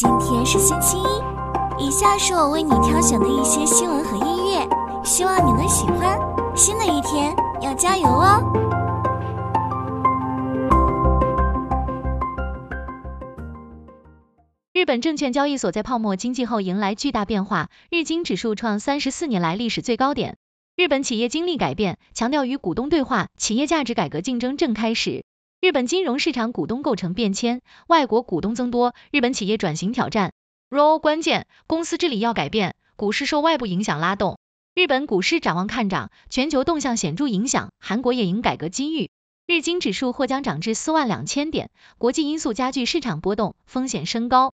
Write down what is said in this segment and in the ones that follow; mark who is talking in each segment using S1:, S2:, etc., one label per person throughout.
S1: 今天是星期一，以下是我为你挑选的一些新闻和音乐，希望你能喜欢。新的一天要加油哦！
S2: 日本证券交易所，在泡沫经济后迎来巨大变化，日经指数创三十四年来历史最高点。日本企业经历改变，强调与股东对话，企业价值改革竞争正开始。日本金融市场股东构成变迁，外国股东增多，日本企业转型挑战。ROE 关键，公司治理要改变，股市受外部影响拉动。日本股市展望看涨，全球动向显著影响，韩国也迎改革机遇。日经指数或将涨至四万两千点，国际因素加剧市场波动，风险升高。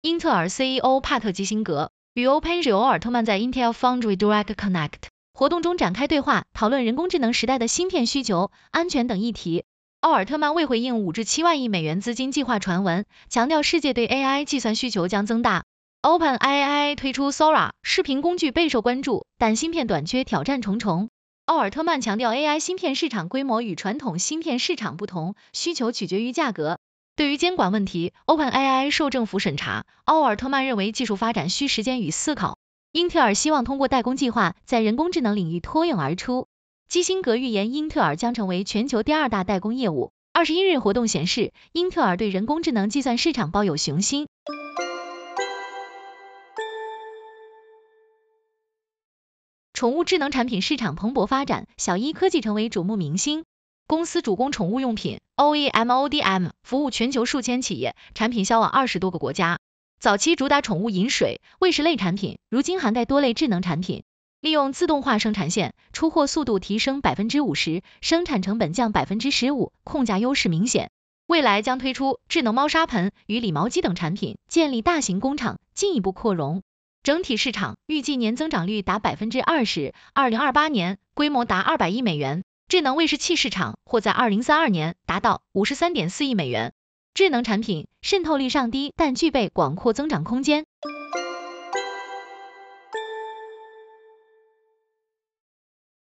S2: 英特尔 CEO 帕特基辛格与欧佩日奥尔特曼在 Intel Foundry Direct Connect。活动中展开对话，讨论人工智能时代的芯片需求、安全等议题。奥尔特曼未回应五至七万亿美元资金计划传闻，强调世界对 AI 计算需求将增大。OpenAI 推出 Sora 视频工具备受关注，但芯片短缺挑战重重。奥尔特曼强调 AI 芯片市场规模与传统芯片市场不同，需求取决于价格。对于监管问题，OpenAI 受政府审查，奥尔特曼认为技术发展需时间与思考。英特尔希望通过代工计划，在人工智能领域脱颖而出。基辛格预言，英特尔将成为全球第二大代工业务。二十一日活动显示，英特尔对人工智能计算市场抱有雄心。宠物智能产品市场蓬勃发展，小一科技成为瞩目明星。公司主攻宠物用品，OEM/ODM，服务全球数千企业，产品销往二十多个国家。早期主打宠物饮水、喂食类产品，如今涵盖多类智能产品，利用自动化生产线，出货速度提升百分之五十，生产成本降百分之十五，控价优势明显。未来将推出智能猫砂盆与理毛机等产品，建立大型工厂，进一步扩容。整体市场预计年增长率达百分之二十，二零二八年规模达二百亿美元。智能喂食器市场或在二零三二年达到五十三点四亿美元。智能产品渗透率尚低，但具备广阔增长空间。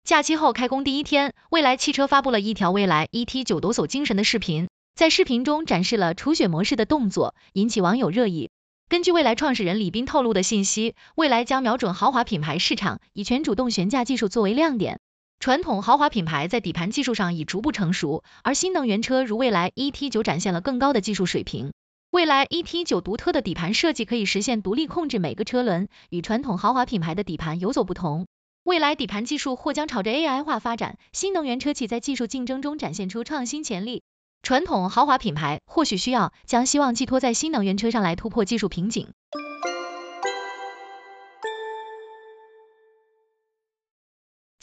S2: 假期后开工第一天，蔚来汽车发布了一条蔚来 ET 九抖擞精神的视频，在视频中展示了除雪模式的动作，引起网友热议。根据蔚来创始人李斌透露的信息，蔚来将瞄准豪华品牌市场，以全主动悬架技术作为亮点。传统豪华品牌在底盘技术上已逐步成熟，而新能源车如蔚来 ET 九展现了更高的技术水平。蔚来 ET 九独特的底盘设计可以实现独立控制每个车轮，与传统豪华品牌的底盘有所不同。未来底盘技术或将朝着 AI 化发展，新能源车企在技术竞争中展现出创新潜力。传统豪华品牌或许需要将希望寄托在新能源车上来突破技术瓶颈。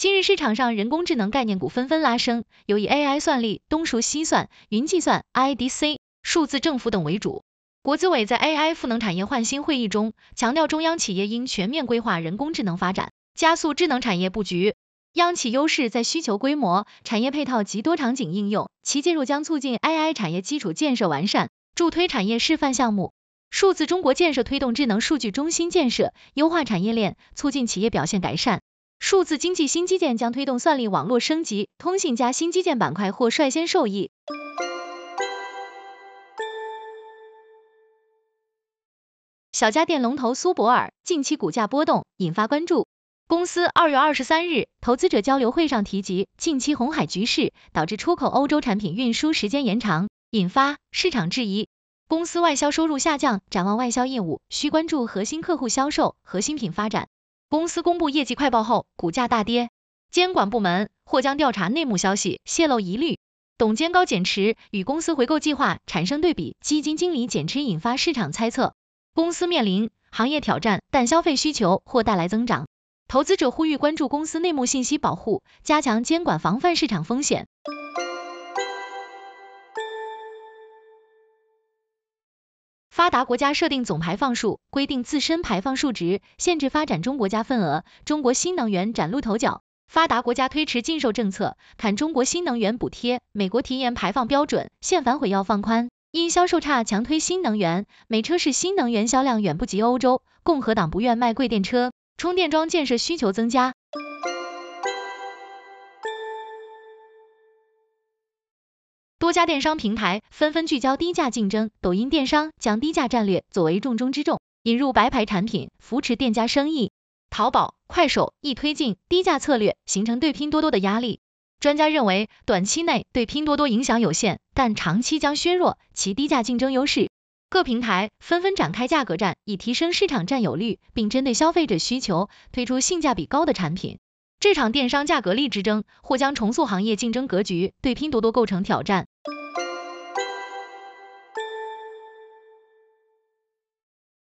S2: 今日市场上人工智能概念股纷纷拉升，有以 AI 算力、东数西算、云计算、IDC、数字政府等为主。国资委在 AI 赋能产业焕新会议中强调，中央企业应全面规划人工智能发展，加速智能产业布局。央企优势在需求规模、产业配套及多场景应用，其介入将促进 AI 产业基础建设完善，助推产业示范项目。数字中国建设推动智能数据中心建设，优化产业链，促进企业表现改善。数字经济新基建将推动算力网络升级，通信加新基建板块或率先受益。小家电龙头苏泊尔近期股价波动，引发关注。公司二月二十三日投资者交流会上提及，近期红海局势导致出口欧洲产品运输时间延长，引发市场质疑。公司外销收入下降，展望外销业务需关注核心客户销售和新品发展。公司公布业绩快报后，股价大跌。监管部门或将调查内幕消息泄露疑虑，董监高减持与公司回购计划产生对比，基金经理减持引发市场猜测。公司面临行业挑战，但消费需求或带来增长。投资者呼吁关注公司内幕信息保护，加强监管防范市场风险。发达国家设定总排放数，规定自身排放数值，限制发展中国家份额。中国新能源崭露头角，发达国家推迟禁售政策，砍中国新能源补贴。美国提严排放标准，限反悔要放宽。因销售差，强推新能源，美车市新能源销量远不及欧洲。共和党不愿卖贵电车，充电桩建设需求增加。多家电商平台纷纷聚焦低价竞争，抖音电商将低价战略作为重中之重，引入白牌产品，扶持店家生意。淘宝、快手亦推进低价策略，形成对拼多多的压力。专家认为，短期内对拼多多影响有限，但长期将削弱其低价竞争优势。各平台纷纷展开价格战，以提升市场占有率，并针对消费者需求推出性价比高的产品。这场电商价格力之争或将重塑行业竞争格局，对拼多多构成挑战。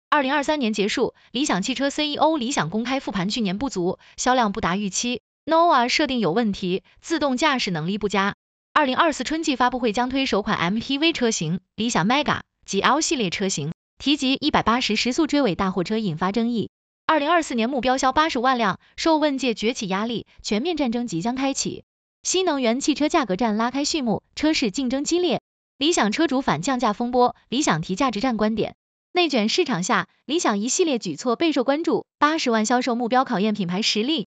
S2: 二零二三年结束，理想汽车 CEO 理想公开复盘去年不足，销量不达预期，Nova 设定有问题，自动驾驶能力不佳。二零二四春季发布会将推首款 MPV 车型理想 Mega。及 L 系列车型，提及一百八十时速追尾大货车引发争议。二零二四年目标销八十万辆，受问界崛起压力，全面战争即将开启。新能源汽车价格战拉开序幕，车市竞争激烈。理想车主反降价风波，理想提价值战观点。内卷市场下，理想一系列举措备受关注。八十万销售目标考验品牌实力。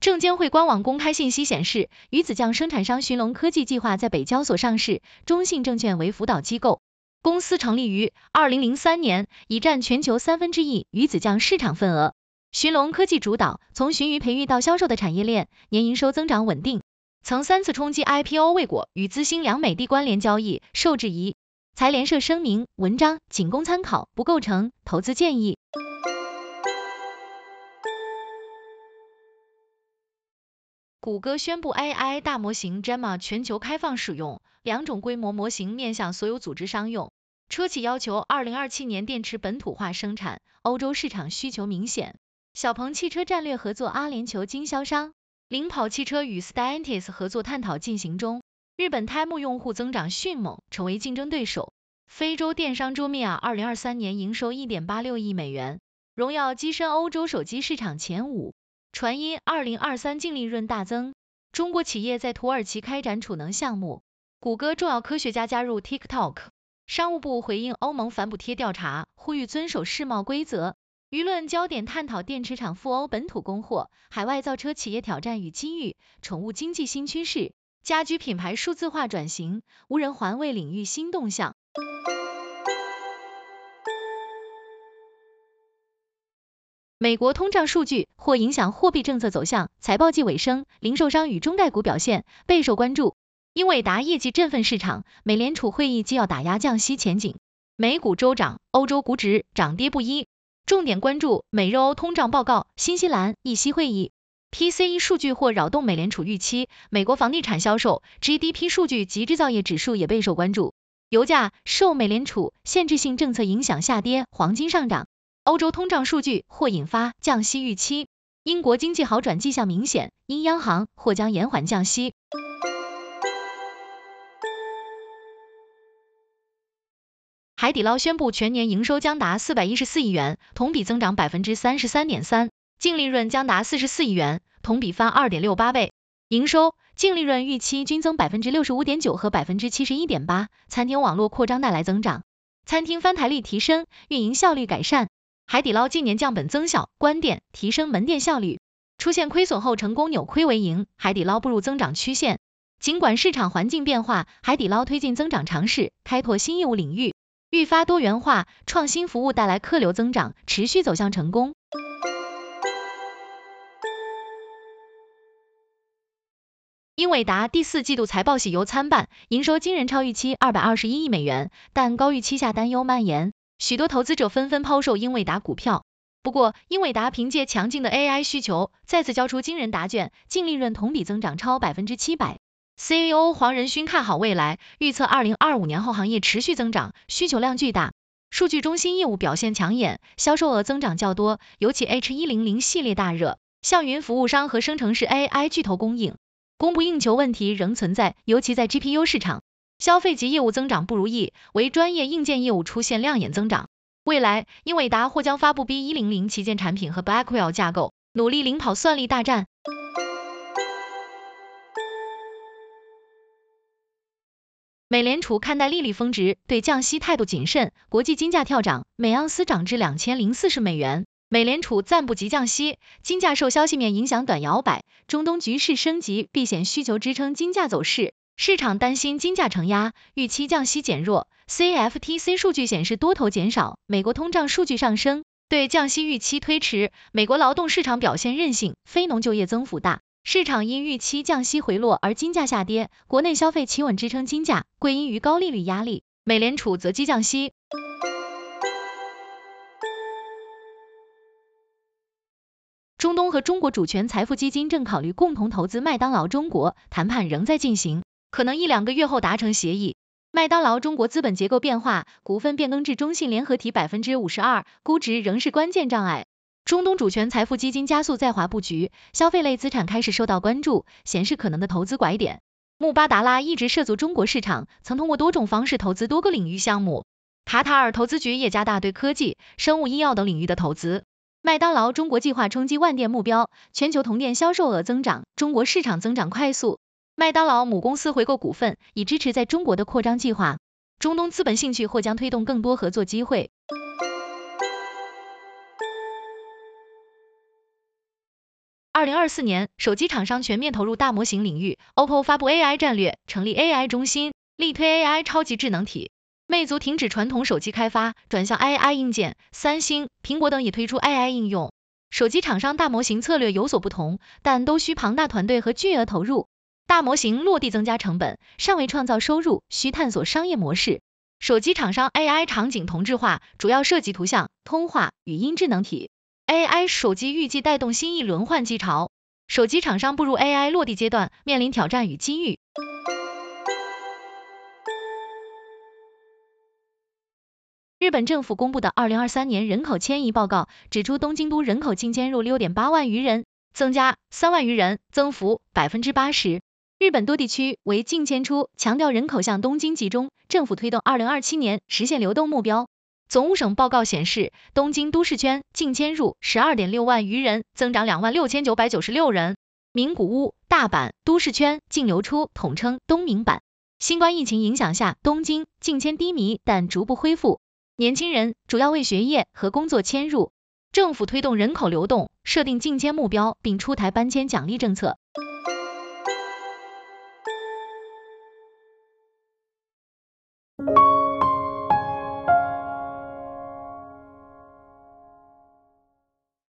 S2: 证监会官网公开信息显示，鱼子酱生产商寻龙科技计划在北交所上市，中信证券为辅导机构。公司成立于二零零三年，已占全球三分之一鱼子酱市场份额。寻龙科技主导从鲟鱼培育到销售的产业链，年营收增长稳定，曾三次冲击 IPO 未果，与资兴良美的关联交易受质疑。财联社声明：文章仅供参考，不构成投资建议。谷歌宣布 AI 大模型 Gemma 全球开放使用，两种规模模型面向所有组织商用。车企要求二零二七年电池本土化生产，欧洲市场需求明显。小鹏汽车战略合作阿联酋经销商，领跑汽车与 Stellantis 合作探讨进行中。日本 Temu 用户增长迅猛，成为竞争对手。非洲电商 Jumia 二零二三年营收一点八六亿美元，荣耀跻身欧洲手机市场前五。传音二零二三净利润大增，中国企业在土耳其开展储能项目。谷歌重要科学家加入 TikTok。商务部回应欧盟反补贴调查，呼吁遵守世贸规则。舆论焦点探讨电池厂赴欧本土供货，海外造车企业挑战与机遇，宠物经济新趋势，家居品牌数字化转型，无人环卫领域新动向。美国通胀数据或影响货币政策走向。财报季尾声，零售商与中概股表现备受关注。英伟达业绩振奋市场，美联储会议既要打压降息前景。美股周涨，欧洲股指涨跌不一。重点关注美日欧通胀报告，新西兰议息会议。PCE 数据或扰动美联储预期。美国房地产销售、GDP 数据及制造业指数也备受关注。油价受美联储限制性政策影响下跌，黄金上涨。欧洲通胀数据或引发降息预期，英国经济好转迹象明显，英央行或将延缓降息。海底捞宣布全年营收将达四百一十四亿元，同比增长百分之三十三点三，净利润将达四十四亿元，同比翻二点六八倍。营收、净利润预期均增百分之六十五点九和百分之七十一点八，餐厅网络扩张带来增长，餐厅翻台率提升，运营效率改善。海底捞近年降本增效，关店提升门店效率，出现亏损后成功扭亏为盈，海底捞步入增长曲线。尽管市场环境变化，海底捞推进增长尝试，开拓新业务领域，愈发多元化，创新服务带来客流增长，持续走向成功。英伟达第四季度财报喜忧参半，营收惊人超预期二百二十一亿美元，但高预期下担忧蔓延。许多投资者纷纷抛售英伟达股票，不过英伟达凭借强劲的 AI 需求，再次交出惊人答卷，净利润同比增长超百分之七百。CEO 黄仁勋看好未来，预测二零二五年后行业持续增长，需求量巨大。数据中心业务表现抢眼，销售额增长较多，尤其 H 一零零系列大热，向云服务商和生成式 AI 巨头供应，供不应求问题仍存在，尤其在 GPU 市场。消费级业务增长不如意，为专业硬件业务出现亮眼增长。未来，英伟达或将发布 B 一零零旗舰产品和 Blackwell 架构，努力领跑算力大战。美联储看待利率峰值，对降息态度谨慎，国际金价跳涨，每盎司涨至两千零四十美元。美联储暂不急降息，金价受消息面影响短摇摆，中东局势升级，避险需求支撑金价走势，市场担心金价承压，预期降息减弱。CFTC 数据显示多头减少，美国通胀数据上升，对降息预期推迟。美国劳动市场表现韧性，非农就业增幅大，市场因预期降息回落而金价下跌，国内消费企稳支撑金价，归因于高利率压力。美联储择机降息。中东和中国主权财富基金正考虑共同投资麦当劳中国，谈判仍在进行，可能一两个月后达成协议。麦当劳中国资本结构变化，股份变更至中信联合体百分之五十二，估值仍是关键障碍。中东主权财富基金加速在华布局，消费类资产开始受到关注，显示可能的投资拐点。穆巴达拉一直涉足中国市场，曾通过多种方式投资多个领域项目。卡塔尔投资局也加大对科技、生物医药等领域的投资。麦当劳中国计划冲击万店目标，全球同店销售额增长，中国市场增长快速。麦当劳母公司回购股份，以支持在中国的扩张计划。中东资本兴趣或将推动更多合作机会。二零二四年，手机厂商全面投入大模型领域，OPPO 发布 AI 战略，成立 AI 中心，力推 AI 超级智能体。魅族停止传统手机开发，转向 AI 硬件，三星、苹果等也推出 AI 应用。手机厂商大模型策略有所不同，但都需庞大团队和巨额投入。大模型落地增加成本，尚未创造收入，需探索商业模式。手机厂商 AI 场景同质化，主要涉及图像、通话、语音智能体。AI 手机预计带动新一轮换机潮，手机厂商步入 AI 落地阶段，面临挑战与机遇。日本政府公布的二零二三年人口迁移报告指出，东京都人口净迁入六点八万余人，增加三万余人，增幅百分之八十。日本多地区为净迁出，强调人口向东京集中，政府推动二零二七年实现流动目标。总务省报告显示，东京都市圈净迁入十二点六万余人，增长两万六千九百九十六人。名古屋、大阪都市圈净流出统称东名阪。新冠疫情影响下，东京净迁低迷，但逐步恢复。年轻人主要为学业和工作迁入，政府推动人口流动，设定净迁目标，并出台搬迁奖励政策。